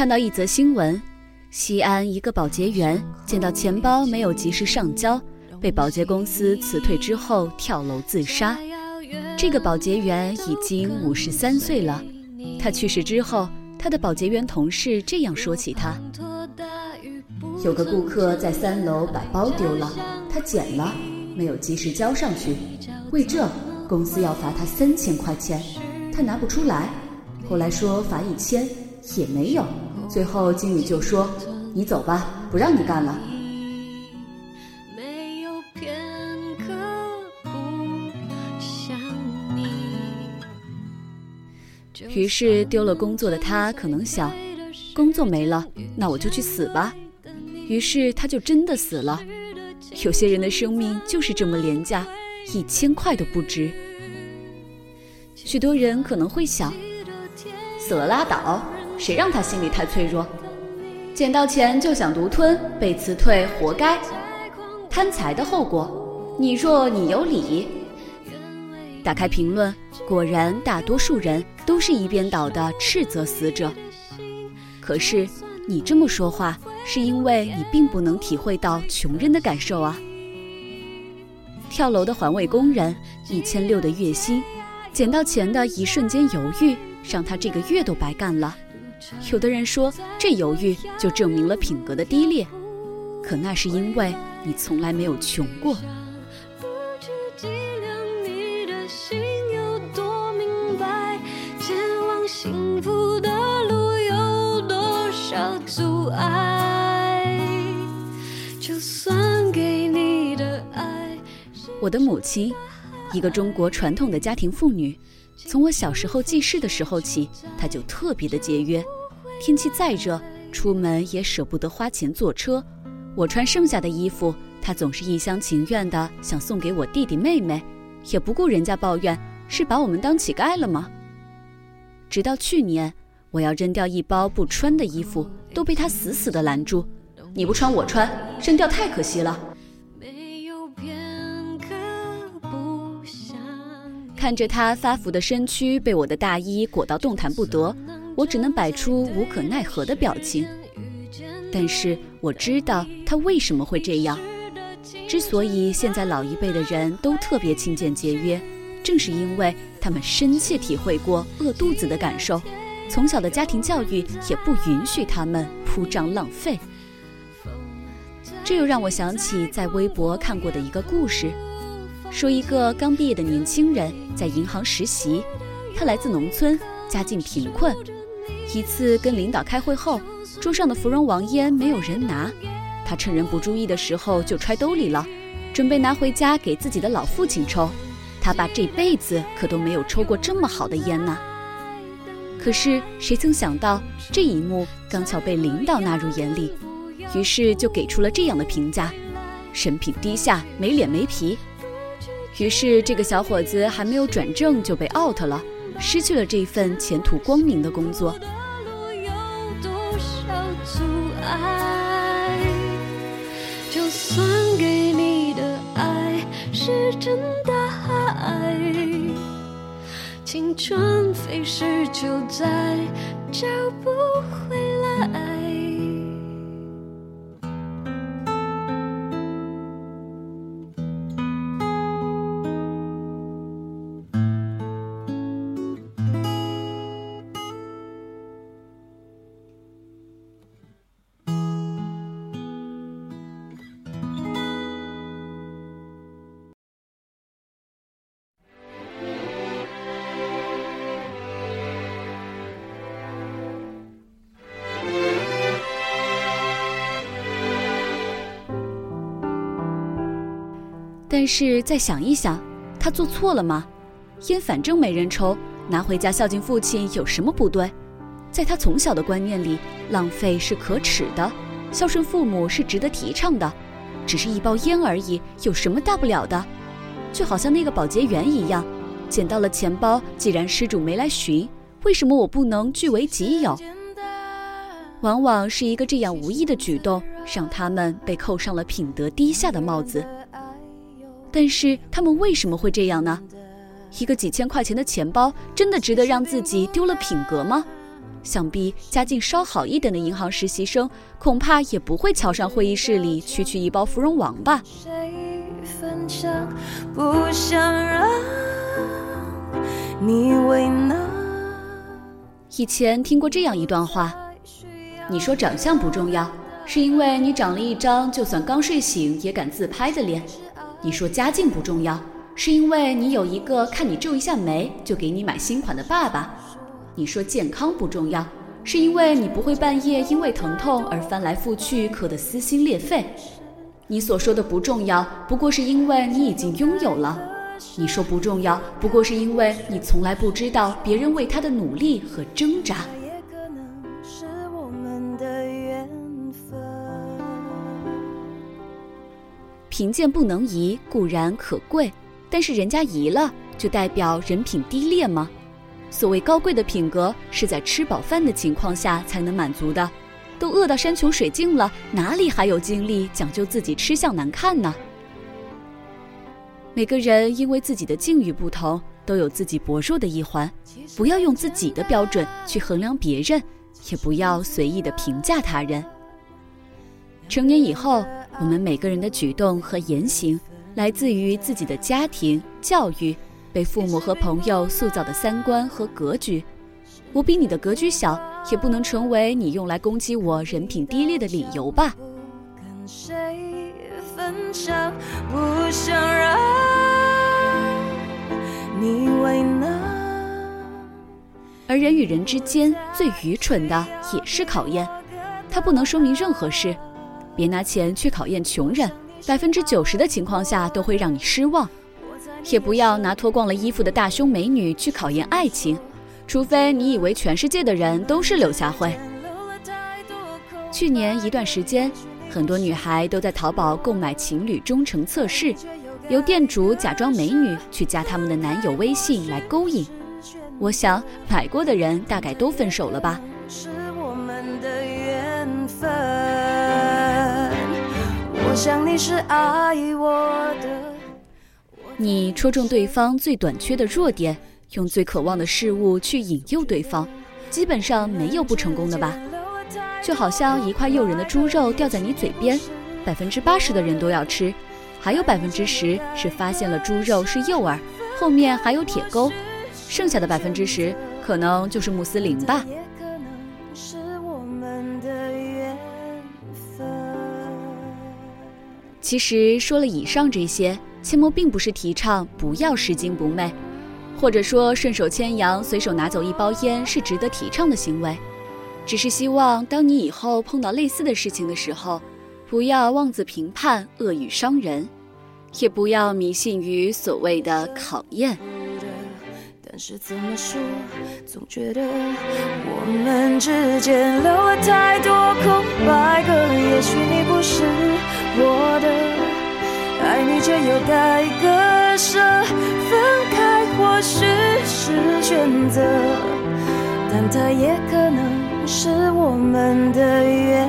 看到一则新闻，西安一个保洁员捡到钱包没有及时上交，被保洁公司辞退之后跳楼自杀。这个保洁员已经五十三岁了，他去世之后，他的保洁员同事这样说起他：有个顾客在三楼把包丢了，他捡了，没有及时交上去，为这公司要罚他三千块钱，他拿不出来，后来说罚一千。也没有，最后经理就说：“你走吧，不让你干了。”于是丢了工作的他可能想，工作没了，那我就去死吧。于是他就真的死了。有些人的生命就是这么廉价，一千块都不值。许多人可能会想，死了拉倒。谁让他心里太脆弱，捡到钱就想独吞，被辞退活该，贪财的后果，你若你有理。打开评论，果然大多数人都是一边倒的斥责死者。可是你这么说话，是因为你并不能体会到穷人的感受啊。跳楼的环卫工人，一千六的月薪，捡到钱的一瞬间犹豫，让他这个月都白干了。有的人说，这犹豫就证明了品格的低劣，可那是因为你从来没有穷过。我的母亲，一个中国传统的家庭妇女。从我小时候记事的时候起，他就特别的节约。天气再热，出门也舍不得花钱坐车。我穿剩下的衣服，他总是一厢情愿的想送给我弟弟妹妹，也不顾人家抱怨是把我们当乞丐了吗？直到去年，我要扔掉一包不穿的衣服，都被他死死的拦住。你不穿我穿，扔掉太可惜了。看着他发福的身躯被我的大衣裹到动弹不得，我只能摆出无可奈何的表情。但是我知道他为什么会这样。之所以现在老一辈的人都特别勤俭节约，正是因为他们深切体会过饿肚子的感受，从小的家庭教育也不允许他们铺张浪费。这又让我想起在微博看过的一个故事。说一个刚毕业的年轻人在银行实习，他来自农村，家境贫困。一次跟领导开会后，桌上的芙蓉王烟没有人拿，他趁人不注意的时候就揣兜里了，准备拿回家给自己的老父亲抽。他爸这辈子可都没有抽过这么好的烟呢。可是谁曾想到这一幕刚巧被领导纳入眼里，于是就给出了这样的评价：人品低下，没脸没皮。于是，这个小伙子还没有转正就被 out 了，失去了这份前途光明的工作。就算给你的爱是真的爱，青春飞逝就再找不回但是再想一想，他做错了吗？烟反正没人抽，拿回家孝敬父亲有什么不对？在他从小的观念里，浪费是可耻的，孝顺父母是值得提倡的。只是一包烟而已，有什么大不了的？就好像那个保洁员一样，捡到了钱包，既然失主没来寻，为什么我不能据为己有？往往是一个这样无意的举动，让他们被扣上了品德低下的帽子。但是他们为什么会这样呢？一个几千块钱的钱包，真的值得让自己丢了品格吗？想必家境稍好一点的银行实习生，恐怕也不会瞧上会议室里区区一包芙蓉王吧。以前听过这样一段话：你说长相不重要，是因为你长了一张就算刚睡醒也敢自拍的脸；你说家境不重要，是因为你有一个看你皱一下眉就给你买新款的爸爸。你说健康不重要，是因为你不会半夜因为疼痛而翻来覆去咳得撕心裂肺。你所说的不重要，不过是因为你已经拥有了。你说不重要，不过是因为你从来不知道别人为他的努力和挣扎。贫贱不能移固然可贵，但是人家移了，就代表人品低劣吗？所谓高贵的品格，是在吃饱饭的情况下才能满足的。都饿到山穷水尽了，哪里还有精力讲究自己吃相难看呢？每个人因为自己的境遇不同，都有自己薄弱的一环。不要用自己的标准去衡量别人，也不要随意的评价他人。成年以后，我们每个人的举动和言行，来自于自己的家庭教育。被父母和朋友塑造的三观和格局，我比你的格局小，也不能成为你用来攻击我人品低劣的理由吧。而人与人之间最愚蠢的也是考验，它不能说明任何事。别拿钱去考验穷人，百分之九十的情况下都会让你失望。也不要拿脱光了衣服的大胸美女去考验爱情，除非你以为全世界的人都是柳下惠。去年一段时间，很多女孩都在淘宝购买情侣忠诚测试，由店主假装美女去加他们的男友微信来勾引。我想买过的人大概都分手了吧。想你是爱我的。你戳中对方最短缺的弱点，用最渴望的事物去引诱对方，基本上没有不成功的吧？就好像一块诱人的猪肉掉在你嘴边，百分之八十的人都要吃，还有百分之十是发现了猪肉是诱饵，后面还有铁钩，剩下的百分之十可能就是穆斯林吧。其实说了以上这些。切莫并不是提倡不要拾金不昧，或者说顺手牵羊、随手拿走一包烟是值得提倡的行为，只是希望当你以后碰到类似的事情的时候，不要妄自评判、恶语伤人，也不要迷信于所谓的考验。但是怎么说，总觉得我们之间留了太多空白格，也许你不是我的。爱你却又该割舍，分开或许是选择，但它也可能是我们的缘。